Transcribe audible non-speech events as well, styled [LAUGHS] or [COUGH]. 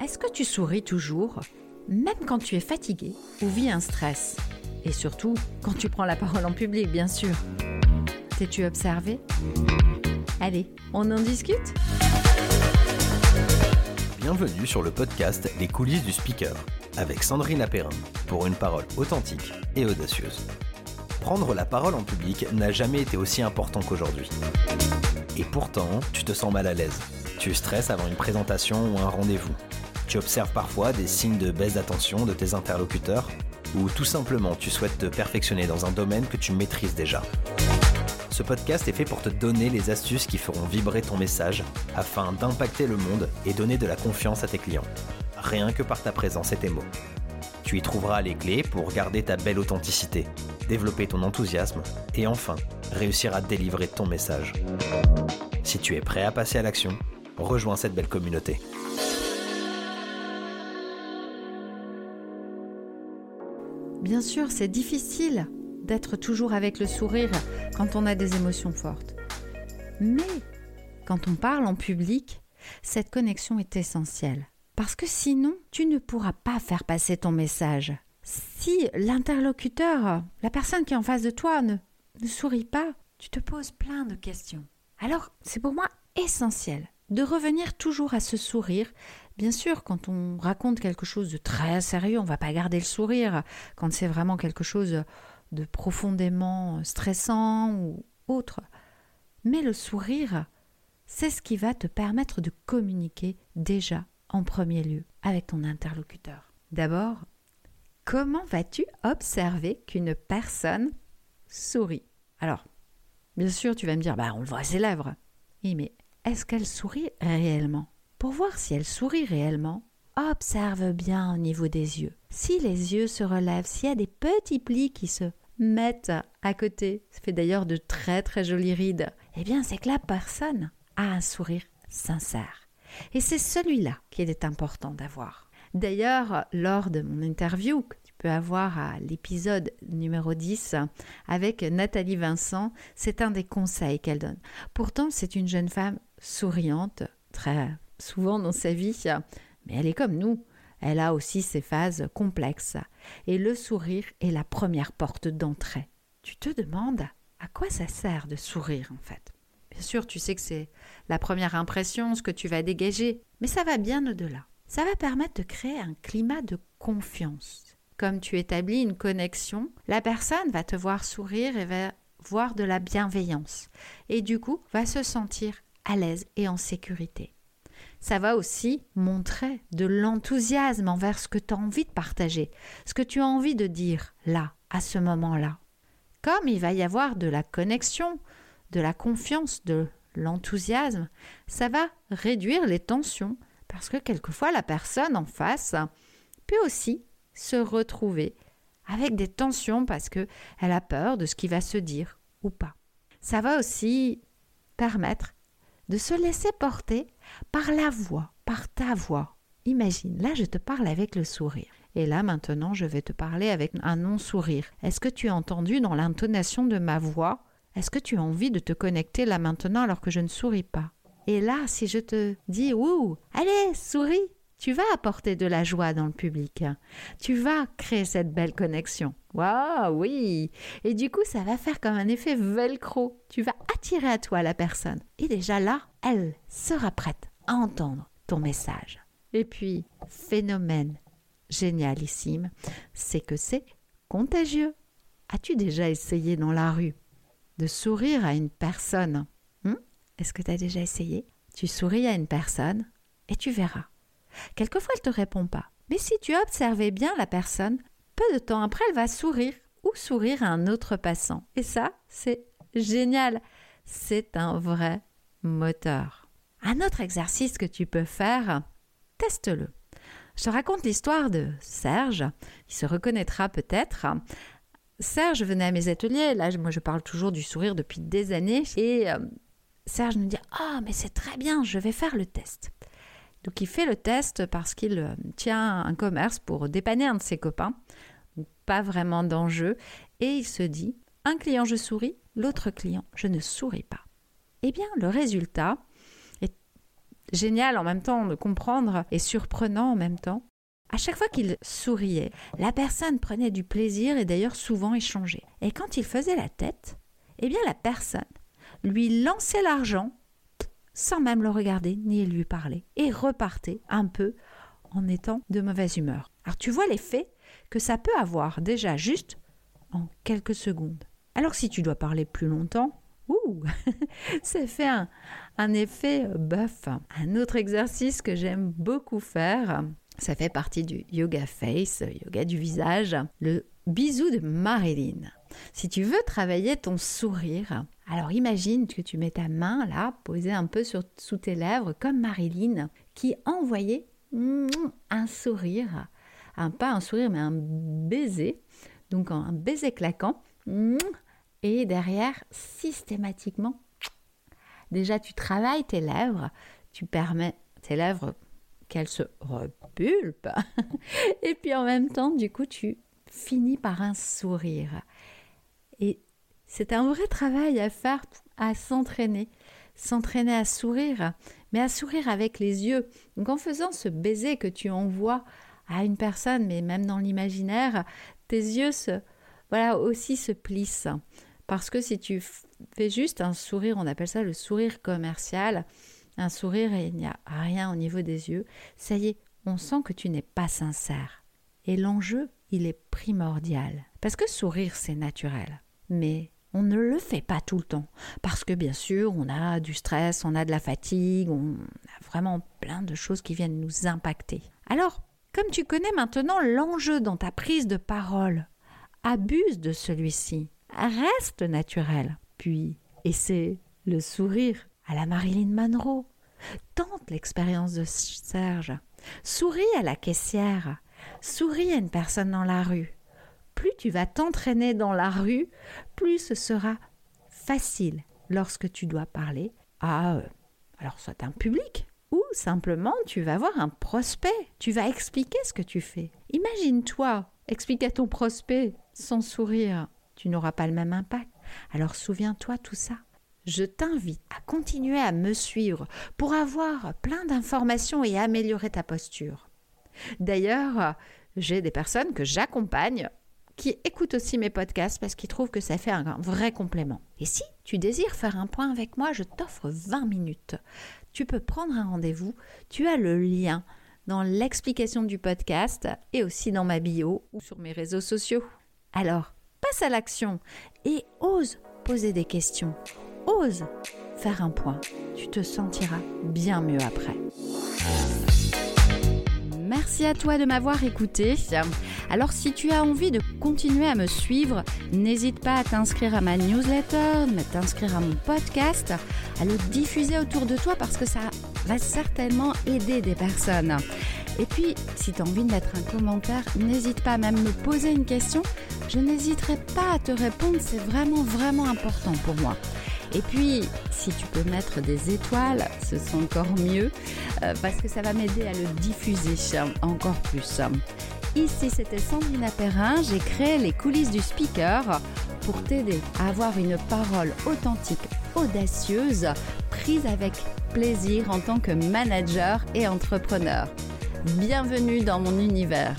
Est-ce que tu souris toujours, même quand tu es fatigué ou vis un stress? Et surtout, quand tu prends la parole en public, bien sûr. T'es-tu observé? Allez, on en discute? Bienvenue sur le podcast Les coulisses du speaker avec Sandrine Apérin pour une parole authentique et audacieuse. Prendre la parole en public n'a jamais été aussi important qu'aujourd'hui. Et pourtant, tu te sens mal à l'aise. Tu stresses avant une présentation ou un rendez-vous. Tu observes parfois des signes de baisse d'attention de tes interlocuteurs ou tout simplement tu souhaites te perfectionner dans un domaine que tu maîtrises déjà. Ce podcast est fait pour te donner les astuces qui feront vibrer ton message afin d'impacter le monde et donner de la confiance à tes clients. Rien que par ta présence et tes mots. Tu y trouveras les clés pour garder ta belle authenticité, développer ton enthousiasme et enfin réussir à délivrer ton message. Si tu es prêt à passer à l'action, rejoins cette belle communauté. Bien sûr, c'est difficile d'être toujours avec le sourire quand on a des émotions fortes. Mais quand on parle en public, cette connexion est essentielle. Parce que sinon, tu ne pourras pas faire passer ton message. Si l'interlocuteur, la personne qui est en face de toi, ne, ne sourit pas, tu te poses plein de questions. Alors, c'est pour moi essentiel de revenir toujours à ce sourire. Bien sûr, quand on raconte quelque chose de très sérieux, on ne va pas garder le sourire. Quand c'est vraiment quelque chose de profondément stressant ou autre. Mais le sourire, c'est ce qui va te permettre de communiquer déjà en premier lieu avec ton interlocuteur. D'abord, comment vas-tu observer qu'une personne sourit? Alors, bien sûr, tu vas me dire, bah, on le voit ses lèvres. Est-ce qu'elle sourit réellement? Pour voir si elle sourit réellement, observe bien au niveau des yeux. Si les yeux se relèvent, s'il y a des petits plis qui se mettent à côté, ça fait d'ailleurs de très très jolies rides, eh bien c'est que la personne a un sourire sincère. Et c'est celui-là qu'il est important d'avoir. D'ailleurs, lors de mon interview que tu peux avoir à l'épisode numéro 10 avec Nathalie Vincent, c'est un des conseils qu'elle donne. Pourtant, c'est une jeune femme souriante, très souvent dans sa vie, mais elle est comme nous. Elle a aussi ses phases complexes. Et le sourire est la première porte d'entrée. Tu te demandes à quoi ça sert de sourire en fait? Bien sûr, tu sais que c'est la première impression, ce que tu vas dégager, mais ça va bien au-delà. Ça va permettre de créer un climat de confiance. Comme tu établis une connexion, la personne va te voir sourire et va voir de la bienveillance. Et du coup, va se sentir à l'aise et en sécurité ça va aussi montrer de l'enthousiasme envers ce que tu as envie de partager, ce que tu as envie de dire là, à ce moment-là. Comme il va y avoir de la connexion, de la confiance, de l'enthousiasme, ça va réduire les tensions, parce que quelquefois la personne en face peut aussi se retrouver avec des tensions parce qu'elle a peur de ce qui va se dire ou pas. Ça va aussi permettre de se laisser porter par la voix, par ta voix. Imagine, là je te parle avec le sourire. Et là maintenant je vais te parler avec un non-sourire. Est-ce que tu as entendu dans l'intonation de ma voix? Est-ce que tu as envie de te connecter là maintenant alors que je ne souris pas? Et là si je te dis ouh, allez, souris tu vas apporter de la joie dans le public. Tu vas créer cette belle connexion. Waouh, oui. Et du coup, ça va faire comme un effet velcro. Tu vas attirer à toi la personne. Et déjà là, elle sera prête à entendre ton message. Et puis, phénomène génialissime, c'est que c'est contagieux. As-tu déjà essayé dans la rue de sourire à une personne? Hmm? Est-ce que tu as déjà essayé? Tu souris à une personne et tu verras Quelquefois, elle ne te répond pas. Mais si tu observais bien la personne, peu de temps après, elle va sourire ou sourire à un autre passant. Et ça, c'est génial. C'est un vrai moteur. Un autre exercice que tu peux faire, teste-le. Je te raconte l'histoire de Serge. Il se reconnaîtra peut-être. Serge venait à mes ateliers. Là, moi, je parle toujours du sourire depuis des années. Et euh, Serge me dit Ah, mais c'est très bien, je vais faire le test. Donc il fait le test parce qu'il euh, tient un commerce pour dépanner un de ses copains, pas vraiment d'enjeu, et il se dit, un client je souris, l'autre client je ne souris pas. Eh bien le résultat est génial en même temps de comprendre et surprenant en même temps. À chaque fois qu'il souriait, la personne prenait du plaisir et d'ailleurs souvent échangeait. Et quand il faisait la tête, eh bien la personne lui lançait l'argent sans même le regarder ni lui parler et repartait un peu en étant de mauvaise humeur. Alors tu vois l'effet que ça peut avoir déjà juste en quelques secondes. Alors si tu dois parler plus longtemps, ouh, [LAUGHS] ça fait un, un effet bœuf. Un autre exercice que j'aime beaucoup faire, ça fait partie du yoga face, yoga du visage, le bisou de Marilyn. Si tu veux travailler ton sourire, alors imagine que tu mets ta main là, posée un peu sous tes lèvres, comme Marilyn, qui envoyait un sourire, un, pas un sourire, mais un baiser, donc un baiser claquant, et derrière, systématiquement, déjà tu travailles tes lèvres, tu permets tes lèvres qu'elles se repulpent, [LAUGHS] et puis en même temps, du coup, tu finis par un sourire. Et c'est un vrai travail à faire, à s'entraîner, s'entraîner à sourire, mais à sourire avec les yeux. Donc en faisant ce baiser que tu envoies à une personne, mais même dans l'imaginaire, tes yeux se, voilà, aussi se plissent. Parce que si tu fais juste un sourire, on appelle ça le sourire commercial, un sourire et il n'y a rien au niveau des yeux, ça y est, on sent que tu n'es pas sincère. Et l'enjeu, il est primordial. Parce que sourire, c'est naturel. Mais on ne le fait pas tout le temps. Parce que bien sûr, on a du stress, on a de la fatigue, on a vraiment plein de choses qui viennent nous impacter. Alors, comme tu connais maintenant l'enjeu dans ta prise de parole, abuse de celui-ci. Reste naturel. Puis, c'est le sourire à la Marilyn Monroe. Tente l'expérience de Serge. Souris à la caissière. Souris à une personne dans la rue. Plus tu vas t'entraîner dans la rue, plus ce sera facile lorsque tu dois parler à, euh, alors soit un public, ou simplement tu vas voir un prospect, tu vas expliquer ce que tu fais. Imagine-toi, expliquer à ton prospect sans sourire, tu n'auras pas le même impact. Alors souviens-toi tout ça. Je t'invite à continuer à me suivre pour avoir plein d'informations et améliorer ta posture. D'ailleurs, j'ai des personnes que j'accompagne qui écoutent aussi mes podcasts parce qu'ils trouvent que ça fait un vrai complément. Et si tu désires faire un point avec moi, je t'offre 20 minutes. Tu peux prendre un rendez-vous, tu as le lien dans l'explication du podcast et aussi dans ma bio ou sur mes réseaux sociaux. Alors, passe à l'action et ose poser des questions. Ose faire un point. Tu te sentiras bien mieux après. Merci à toi de m'avoir écouté. Alors si tu as envie de continuer à me suivre, n'hésite pas à t'inscrire à ma newsletter, à t'inscrire à mon podcast, à le diffuser autour de toi parce que ça va certainement aider des personnes. Et puis, si tu as envie de mettre un commentaire, n'hésite pas à même me poser une question. Je n'hésiterai pas à te répondre, c'est vraiment, vraiment important pour moi. Et puis, si tu peux mettre des étoiles, ce sera encore mieux, euh, parce que ça va m'aider à le diffuser encore plus. Ici, c'était Sandrine Perrin. J'ai créé les coulisses du speaker pour t'aider à avoir une parole authentique, audacieuse, prise avec plaisir en tant que manager et entrepreneur. Bienvenue dans mon univers.